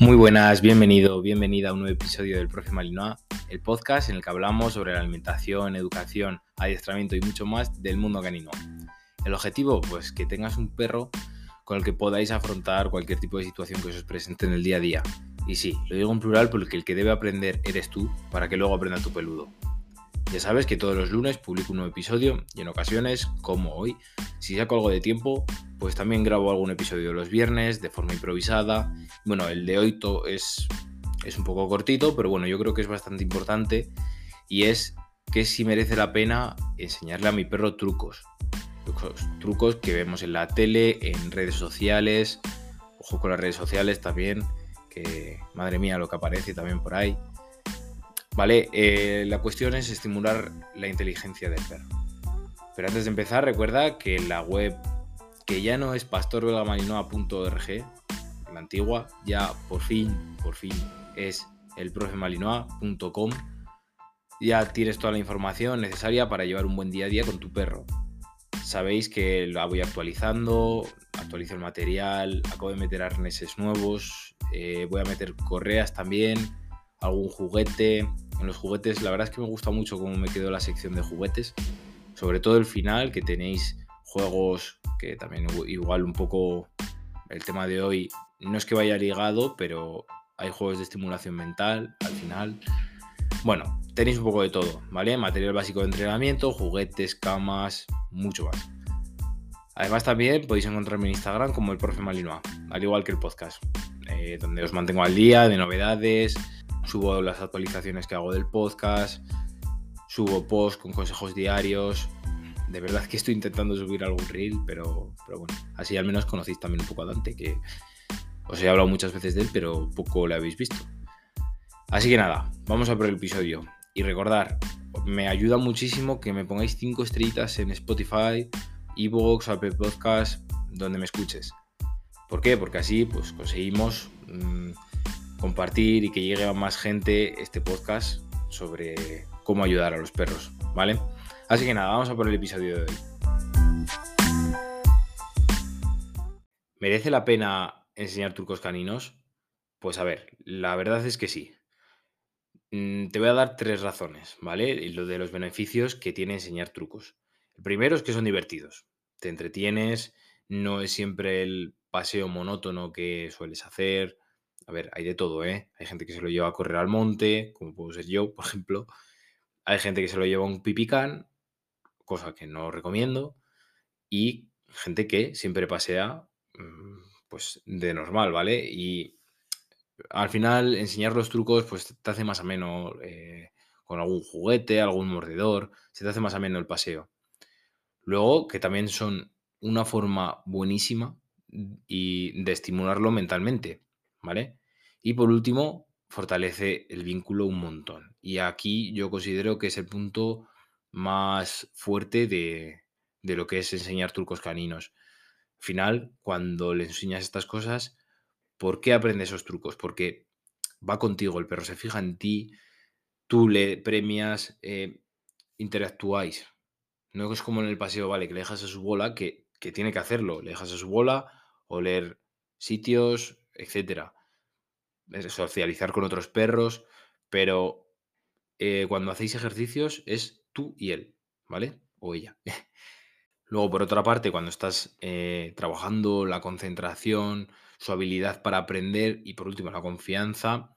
Muy buenas, bienvenido, bienvenida a un nuevo episodio del Profe Malinois, el podcast en el que hablamos sobre la alimentación, educación, adiestramiento y mucho más del mundo canino. El objetivo, pues que tengas un perro con el que podáis afrontar cualquier tipo de situación que os presente en el día a día. Y sí, lo digo en plural porque el que debe aprender eres tú para que luego aprenda tu peludo. Ya sabes que todos los lunes publico un nuevo episodio y en ocasiones, como hoy, si saco algo de tiempo, pues también grabo algún episodio los viernes de forma improvisada. Bueno, el de hoy es, es un poco cortito, pero bueno, yo creo que es bastante importante y es que si merece la pena enseñarle a mi perro trucos. Trucos, trucos que vemos en la tele, en redes sociales, ojo con las redes sociales también, que madre mía lo que aparece también por ahí. Vale, eh, la cuestión es estimular la inteligencia del perro. Pero antes de empezar, recuerda que la web, que ya no es pastorbelgamalinoa.org, la antigua, ya por fin, por fin es elprofemalinoa.com. Ya tienes toda la información necesaria para llevar un buen día a día con tu perro. Sabéis que la voy actualizando, actualizo el material, acabo de meter arneses nuevos, eh, voy a meter correas también, algún juguete, en los juguetes, la verdad es que me gusta mucho cómo me quedó la sección de juguetes. Sobre todo el final, que tenéis juegos que también igual un poco el tema de hoy no es que vaya ligado, pero hay juegos de estimulación mental al final. Bueno, tenéis un poco de todo, ¿vale? Material básico de entrenamiento, juguetes, camas, mucho más. Además también podéis encontrarme en Instagram como el profe Malinois, al igual que el podcast, eh, donde os mantengo al día de novedades, subo las actualizaciones que hago del podcast, subo posts con consejos diarios. De verdad que estoy intentando subir algún reel, pero, pero bueno, así al menos conocéis también un poco a Dante, que os he hablado muchas veces de él, pero poco le habéis visto. Así que nada, vamos a por el episodio. Y recordar, me ayuda muchísimo que me pongáis 5 estrellitas en Spotify, Evox, Apple Podcast, donde me escuches. ¿Por qué? Porque así pues conseguimos mm, compartir y que llegue a más gente este podcast sobre cómo ayudar a los perros, ¿vale? Así que nada, vamos a por el episodio de hoy. ¿Merece la pena enseñar trucos caninos? Pues a ver, la verdad es que sí. Mm, te voy a dar tres razones, ¿vale? Lo de los beneficios que tiene enseñar trucos. El primero es que son divertidos. Te entretienes, no es siempre el paseo monótono que sueles hacer, a ver, hay de todo, ¿eh? Hay gente que se lo lleva a correr al monte, como puedo ser yo, por ejemplo. Hay gente que se lo lleva a un pipicán, cosa que no recomiendo. Y gente que siempre pasea, mm, pues, de normal, ¿vale? Y al final, enseñar los trucos, pues, te hace más ameno eh, con algún juguete, algún mordedor, se te hace más ameno el paseo. Luego, que también son una forma buenísima y de estimularlo mentalmente, ¿vale? Y por último, fortalece el vínculo un montón. Y aquí yo considero que es el punto más fuerte de, lo que es enseñar turcos caninos. Al final, cuando le enseñas estas cosas, ¿por qué aprende esos trucos? Porque va contigo, el perro se fija en ti, tú le premias, eh, interactuáis. No es como en el paseo, vale, que le dejas a su bola, que, que tiene que hacerlo, le dejas a su bola, oler sitios, etcétera socializar con otros perros, pero eh, cuando hacéis ejercicios es tú y él, ¿vale? O ella. Luego, por otra parte, cuando estás eh, trabajando la concentración, su habilidad para aprender y por último la confianza,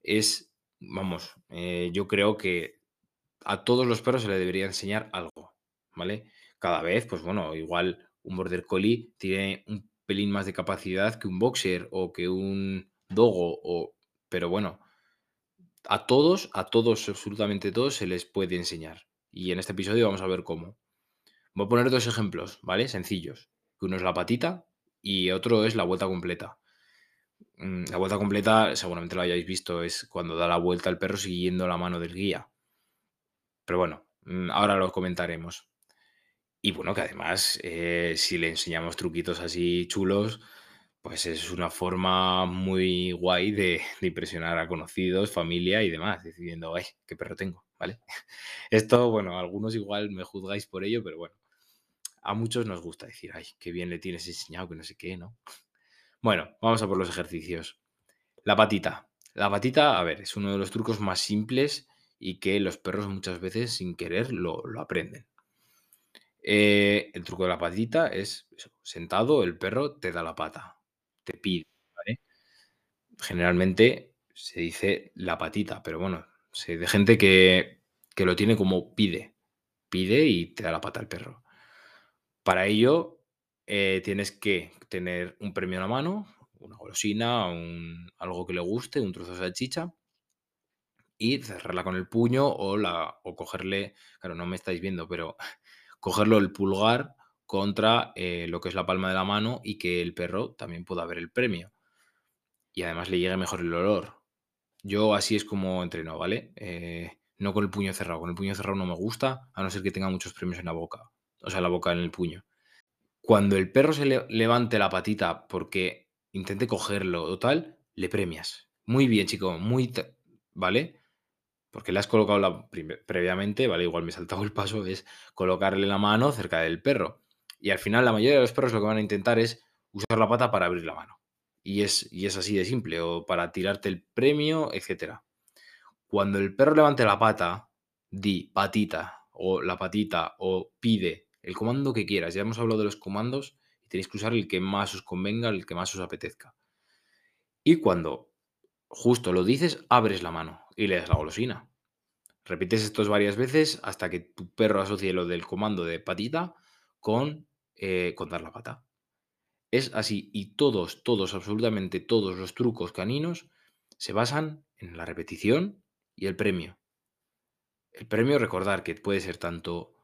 es, vamos, eh, yo creo que a todos los perros se le debería enseñar algo, ¿vale? Cada vez, pues bueno, igual un border collie tiene un pelín más de capacidad que un boxer o que un Dogo o pero bueno, a todos, a todos, absolutamente todos se les puede enseñar. Y en este episodio vamos a ver cómo. Voy a poner dos ejemplos, ¿vale? Sencillos. Uno es la patita y otro es la vuelta completa. Mm, la vuelta completa, seguramente lo hayáis visto, es cuando da la vuelta el perro siguiendo la mano del guía. Pero bueno, mm, ahora lo comentaremos. Y bueno, que además, eh, si le enseñamos truquitos así chulos, pues es una forma muy guay de, impresionar a conocidos, familia y demás, diciendo, ay, qué perro tengo, ¿vale? Esto, bueno, algunos igual me juzgáis por ello, pero bueno, a muchos nos gusta decir, ay, qué bien le tienes enseñado, que no sé qué, ¿no? Bueno, vamos a por los ejercicios. La patita. La patita, a ver, es uno de los trucos más simples y que los perros muchas veces sin querer lo, lo aprenden. Eh, el truco de la patita es eso, sentado, el perro te da la pata, te pide, ¿vale? Generalmente se dice la patita, pero bueno, de gente que, que lo tiene como pide, pide y te da la pata al perro. Para ello, eh, tienes que tener un premio en la mano, una golosina, algo que le guste, un trozo de salchicha, y cerrarla con el puño o, la, o cogerle, claro, no me estáis viendo, pero cogerlo el pulgar contra eh, lo que es la palma de la mano y que el perro también pueda ver el premio. Y además le llegue mejor el olor. Yo así es como entreno, ¿vale? Eh, no con el puño cerrado. Con el puño cerrado no me gusta, a no ser que tenga muchos premios en la boca. O sea, la boca en el puño. Cuando el perro se le levante la patita porque intente cogerlo o tal, le premias. Muy bien, chico, muy... ¿Vale? Porque le has colocado la, previamente, ¿vale? Igual me he saltado el paso, es colocarle la mano cerca del perro. Y al final la mayoría de los perros lo que van a intentar es usar la pata para abrir la mano. Y es, y es así de simple, o para tirarte el premio, etcétera. Cuando el perro levante la pata, di patita o la patita o pide el comando que quieras. Ya hemos hablado de los comandos y tenéis que usar el que más os convenga, el que más os apetezca. Y cuando justo lo dices, abres la mano y le das la golosina. Repites esto varias veces hasta que tu perro asocie lo del comando de patita con, eh, con dar la pata. Es así y todos, todos, absolutamente todos los trucos caninos se basan en la repetición y el premio. El premio, recordar que puede ser tanto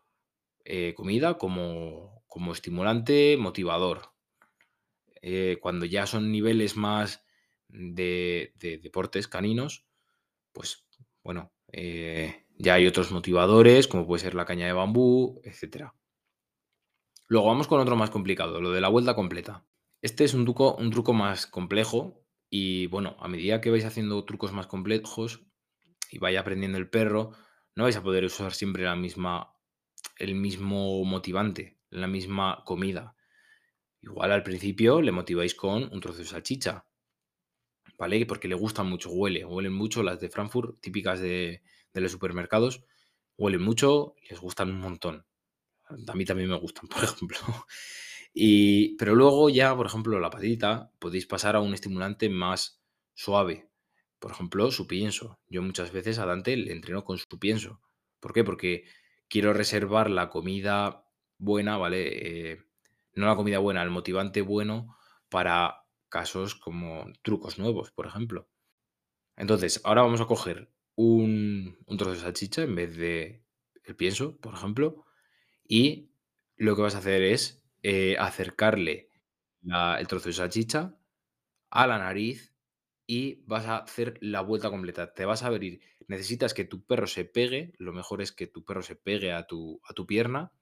eh, comida como, como estimulante, motivador. Eh, cuando ya son niveles más de, de deportes caninos, pues bueno, eh, ya hay otros motivadores, como puede ser la caña de bambú, etcétera. Luego vamos con otro más complicado, lo de la vuelta completa. Este es un truco, un truco más complejo y bueno, a medida que vais haciendo trucos más complejos y vaya aprendiendo el perro, no vais a poder usar siempre la misma, el mismo motivante, la misma comida. Igual al principio le motiváis con un trozo de salchicha, ¿vale? Porque le gustan mucho, huele, huelen mucho las de Frankfurt, típicas de, de los supermercados, huelen mucho, les gustan un montón. A mí también me gustan, por ejemplo. Y, pero luego ya, por ejemplo, la patita, podéis pasar a un estimulante más suave. Por ejemplo, su pienso. Yo muchas veces a Dante le entreno con su pienso. ¿Por qué? Porque quiero reservar la comida buena, ¿vale? Eh, no la comida buena, el motivante bueno para casos como trucos nuevos, por ejemplo. Entonces, ahora vamos a coger un, un trozo de salchicha en vez de el pienso, por ejemplo, y lo que vas a hacer es eh, acercarle el trozo de salchicha a la nariz y vas a hacer la vuelta completa. Te vas a abrir. Necesitas que tu perro se pegue. Lo mejor es que tu perro se pegue a tu, a tu pierna.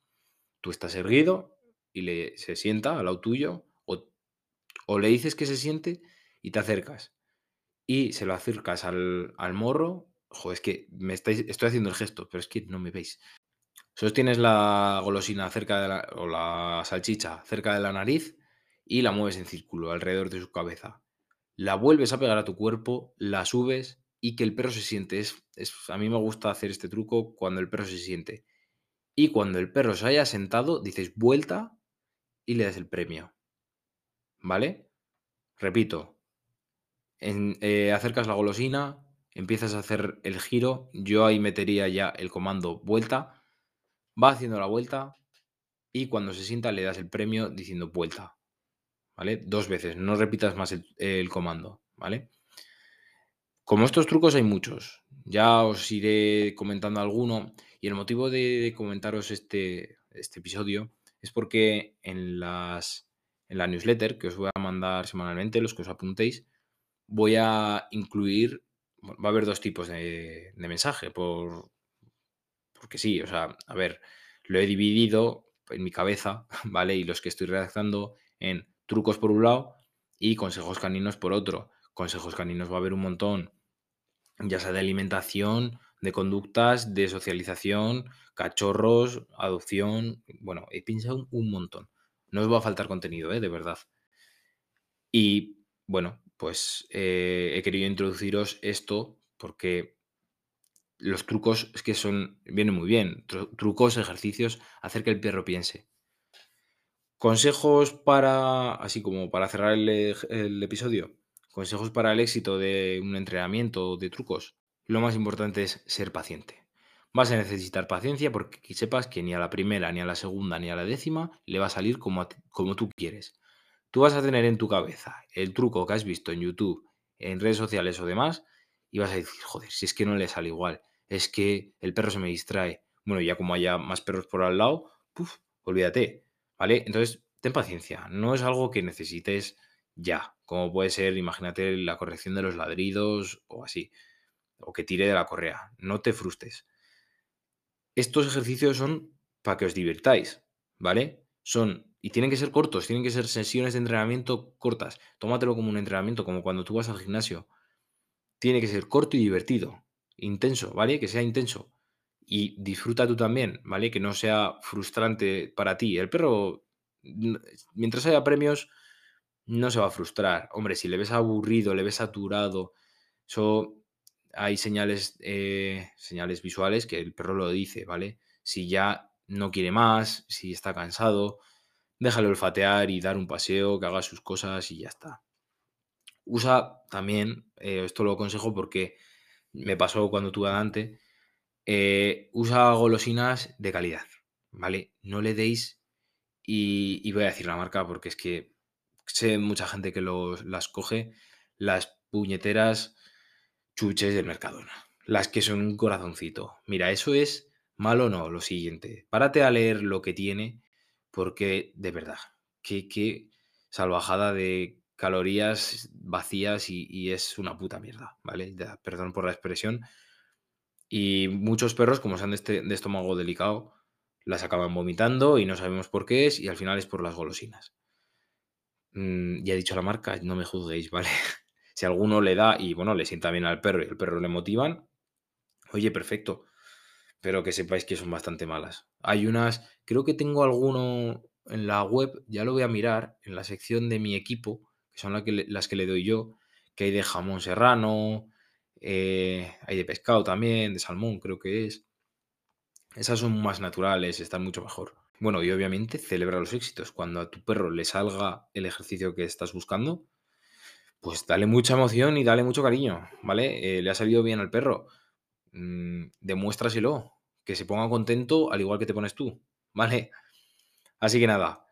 Tú estás erguido y le, se sienta al lado tuyo. O, o le dices que se siente y te acercas. Y se lo acercas al, al morro. Joder, es que me estáis, estoy haciendo el gesto, pero es que no me veis. Sostienes la golosina cerca de la, o la salchicha cerca de la nariz y la mueves en círculo alrededor de su cabeza. La vuelves a pegar a tu cuerpo, la subes y que el perro se siente. Es, es- a mí me gusta hacer este truco cuando el perro se siente. Y cuando el perro se haya sentado, dices vuelta y le das el premio. ¿Vale? Repito, en- eh, acercas la golosina, empiezas a hacer el giro. Yo ahí metería ya el comando vuelta. Va haciendo la vuelta, y cuando se sienta le das el premio diciendo vuelta, ¿vale? Dos veces, no repitas más el, comando, ¿vale? Como estos trucos hay muchos, ya os iré comentando alguno y el motivo de, comentaros este, este episodio es porque en, las, en la newsletter que os voy a mandar semanalmente, los que os apuntéis, voy a incluir, va a haber dos tipos de, de mensaje, por, porque sí, o sea, a ver, lo he dividido en mi cabeza, ¿vale? Y los que estoy redactando en trucos por un lado y consejos caninos por otro. Consejos caninos va a haber un montón, ya sea de alimentación, de conductas, de socialización, cachorros, adopción. Bueno, he pensado un montón. No os va a faltar contenido, ¿eh? De verdad. Y bueno, pues eh, he querido introduciros esto porque los trucos es que son, vienen muy bien. Tru- trucos, ejercicios, hacer que el perro piense. Consejos para, así como para cerrar el, episodio, consejos para el éxito de un entrenamiento de trucos. Lo más importante es ser paciente. Vas a necesitar paciencia porque que sepas que ni a la primera, ni a la segunda, ni a la décima le va a salir como, como tú quieres. Tú vas a tener en tu cabeza el truco que has visto en YouTube, en redes sociales o demás, y vas a decir, joder, si es que no le sale igual, es que el perro se me distrae. Bueno, ya como haya más perros por al lado, puf, olvídate, ¿vale? Entonces, ten paciencia, no es algo que necesites ya, como puede ser, imagínate, la corrección de los ladridos o así, o que tire de la correa, no te frustres. Estos ejercicios son para que os divirtáis, ¿vale? Son, y tienen que ser cortos, tienen que ser sesiones de entrenamiento cortas. Tómatelo como un entrenamiento, como cuando tú vas al gimnasio. Tiene que ser corto y divertido, intenso, ¿vale? Que sea intenso. Y disfruta tú también, ¿vale? Que no sea frustrante para ti. El perro, mientras haya premios, no se va a frustrar. Hombre, si le ves aburrido, le ves saturado, eso hay señales, eh, señales visuales que el perro lo dice, ¿vale? Si ya no quiere más, si está cansado, déjalo olfatear y dar un paseo, que haga sus cosas y ya está. Usa también, eh, esto lo aconsejo porque me pasó cuando tuve a eh, usa golosinas de calidad, ¿vale? No le deis, y, y voy a decir la marca porque es que sé mucha gente que los, las coge, las puñeteras chuches del Mercadona, las que son un corazoncito. Mira, eso es malo o no, lo siguiente, párate a leer lo que tiene porque de verdad, qué, qué salvajada de calorías vacías y, es una puta mierda, ¿vale? Perdón por la expresión. Y muchos perros, como sean de, este, de estómago delicado, las acaban vomitando y no sabemos por qué es y al final es por las golosinas. Mm, ya he dicho la marca, no me juzguéis, ¿vale? Si alguno le da y bueno, le sienta bien al perro y el perro le motivan, oye, perfecto. Pero que sepáis que son bastante malas. Hay unas, creo que tengo alguno en la web, ya lo voy a mirar, en la sección de mi equipo, que son la que le- las que le doy yo, que hay de jamón serrano, eh, hay de pescado también, de salmón creo que es. Esas son más naturales, están mucho mejor. Bueno, y obviamente celebra los éxitos. Cuando a tu perro le salga el ejercicio que estás buscando, pues dale mucha emoción y dale mucho cariño, ¿vale? Eh, le ha salido bien al perro. mm, demuéstraselo, que se ponga contento al igual que te pones tú, ¿vale? Así que nada,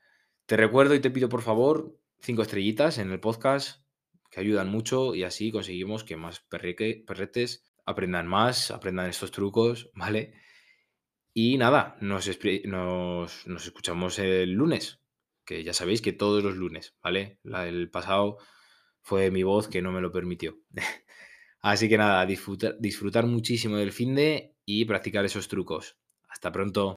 te recuerdo y te pido por favor cinco estrellitas en el podcast, que ayudan mucho y así conseguimos que más perretes aprendan más, aprendan estos trucos, ¿vale? Y nada, nos, escuchamos el lunes, que ya sabéis que todos los lunes, ¿vale? La, el pasado fue mi voz que no me lo permitió. Así que nada, disfrutar, disfrutar muchísimo del finde y practicar esos trucos. Hasta pronto.